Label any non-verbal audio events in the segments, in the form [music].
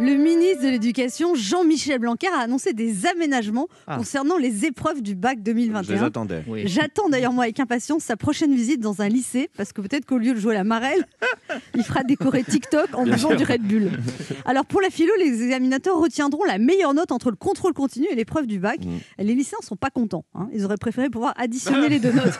Le ministre de l'Éducation, Jean-Michel Blanquer, a annoncé des aménagements Ah. concernant les épreuves du bac Je les 2021. attendais. Oui. J'attends d'ailleurs moi avec impatience sa prochaine visite dans un lycée parce que peut-être qu'au lieu de jouer à la marelle, il fera décorer TikTok en buvant du Red Bull. Alors pour la philo, les examinateurs retiendront la meilleure note entre le contrôle continu et l'épreuve du bac. Mm. Les lycéens sont pas contents. hein. Ils auraient préféré pouvoir additionner [laughs] les deux notes.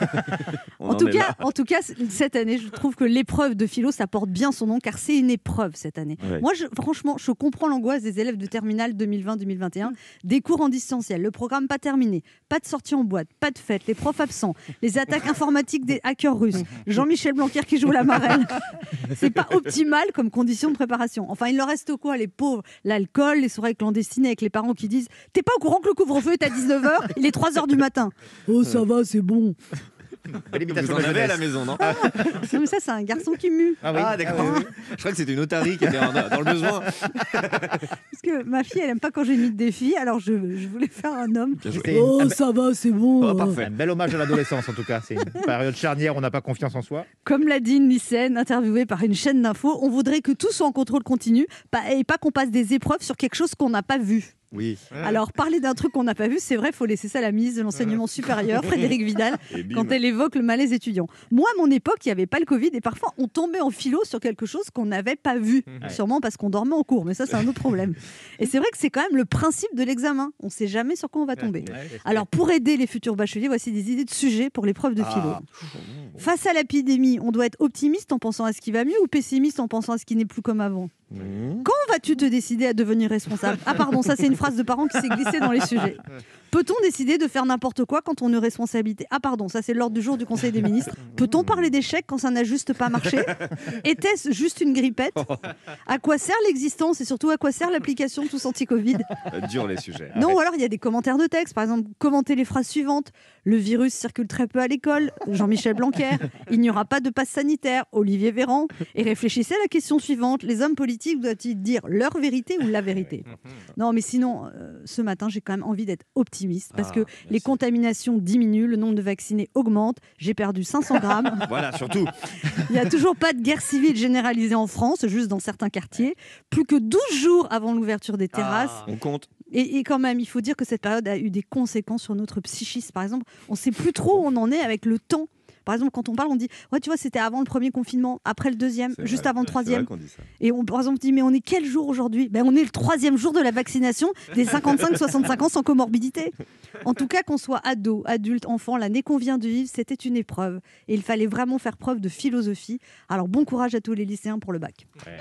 En tout, cas, là. en tout cas, c- cette année, je trouve que l'épreuve de philo, ça porte bien son nom car c'est une épreuve cette année. Ouais. Moi, je, franchement, je comprends l'angoisse des élèves de terminale 2020-2021. Des cours en distanciel, le programme pas terminé, pas de sortie en boîte, pas de fête, les profs absents, les attaques informatiques des hackers russes, Jean-Michel Blanquer qui joue la marelle. C'est pas optimal comme condition de préparation. Enfin, il leur reste quoi, les pauvres L'alcool, les soirées clandestines avec les parents qui disent T'es pas au courant que le couvre-feu est à 19h Il est 3h du matin. Oh, ça va, c'est bon. [laughs] Belle Vous en avez à la maison, non Non, mais ça, c'est un garçon qui mue. Ah oui. Ah, d'accord. Je crois que c'était une otarie qui était en- dans le besoin. [laughs] Parce que ma fille, elle aime pas quand j'imite des filles, alors je, je voulais faire un homme. Oh, ça va, c'est bon. Oh, parfait. un bel hommage à l'adolescence en tout cas. C'est une période charnière, on n'a pas confiance en soi. Comme l'a dit une lycéenne interviewée par une chaîne d'infos, on voudrait que tout soit en contrôle continu et pas qu'on passe des épreuves sur quelque chose qu'on n'a pas vu. Oui. Alors, parler d'un truc qu'on n'a pas vu, c'est vrai, il faut laisser ça à la ministre de l'Enseignement supérieur, Frédéric Vidal, [laughs] quand elle évoque le malaise étudiant. Moi, à mon époque, il n'y avait pas le Covid et parfois on tombait en philo sur quelque chose qu'on n'avait pas vu. Sûrement parce qu'on dormait en cours, mais ça, c'est un autre problème. [laughs] Et c'est vrai que c'est quand même le principe de l'examen. On ne sait jamais sur quoi on va tomber. Alors, pour aider les futurs bacheliers, voici des idées de sujets pour l'épreuve de philo. Ah. Face à l'épidémie, on doit être optimiste en pensant à ce qui va mieux ou pessimiste en pensant à ce qui n'est plus comme avant Mmh. Quand vas-tu te décider à devenir responsable? Ah pardon, ça c'est une phrase de parent qui s'est glissée dans les sujets. Peut-on décider de faire n'importe quoi quand on a responsabilité? Ah pardon, ça c'est l'ordre du jour du Conseil des ministres. Peut-on parler d'échec quand ça n'a juste pas marché? Était-ce juste une grippette? À quoi sert l'existence et surtout à quoi sert l'application tous anti-Covid? Euh, Dur les sujets. non, ou alors il y a des commentaires de texte. Par exemple, commentez les phrases suivantes. Le virus circule très peu à l'école. Jean-Michel Il n'y aura pas de passe sanitaire. Olivier Véran. Et réfléchissez à la question suivante. Les hommes politiques doivent-ils dire leur vérité ou la vérité? Non, mais sinon, euh, ce matin, j'ai quand même envie d'être optimiste parce Ah, que les contaminations diminuent, le nombre de vaccinés augmente. J'ai perdu 500 [laughs] grammes. Voilà, surtout. Il n'y a toujours pas de guerre civile généralisée en France, juste dans certains quartiers. Plus que 12 jours avant l'ouverture des terrasses. On compte. Et, et quand même, il faut dire que cette période a eu des conséquences sur notre psychisme. Par exemple, on ne sait plus trop où on en est avec le temps. Par exemple, quand on parle, on dit Ouais, tu vois, c'était avant le premier confinement, après le deuxième, juste vrai. avant le troisième. vrai qu'on dit ça. Et on, par exemple, dit Mais on est quel jour aujourd'hui? Ben, On est le troisième jour de la vaccination des 55-65 ans sans comorbidité. En tout cas, qu'on soit ado, adulte, enfant, l'année qu'on vient de vivre, c'était une épreuve. Et il fallait vraiment faire preuve de philosophie. Alors, bon courage à tous les lycéens pour le bac. Ouais.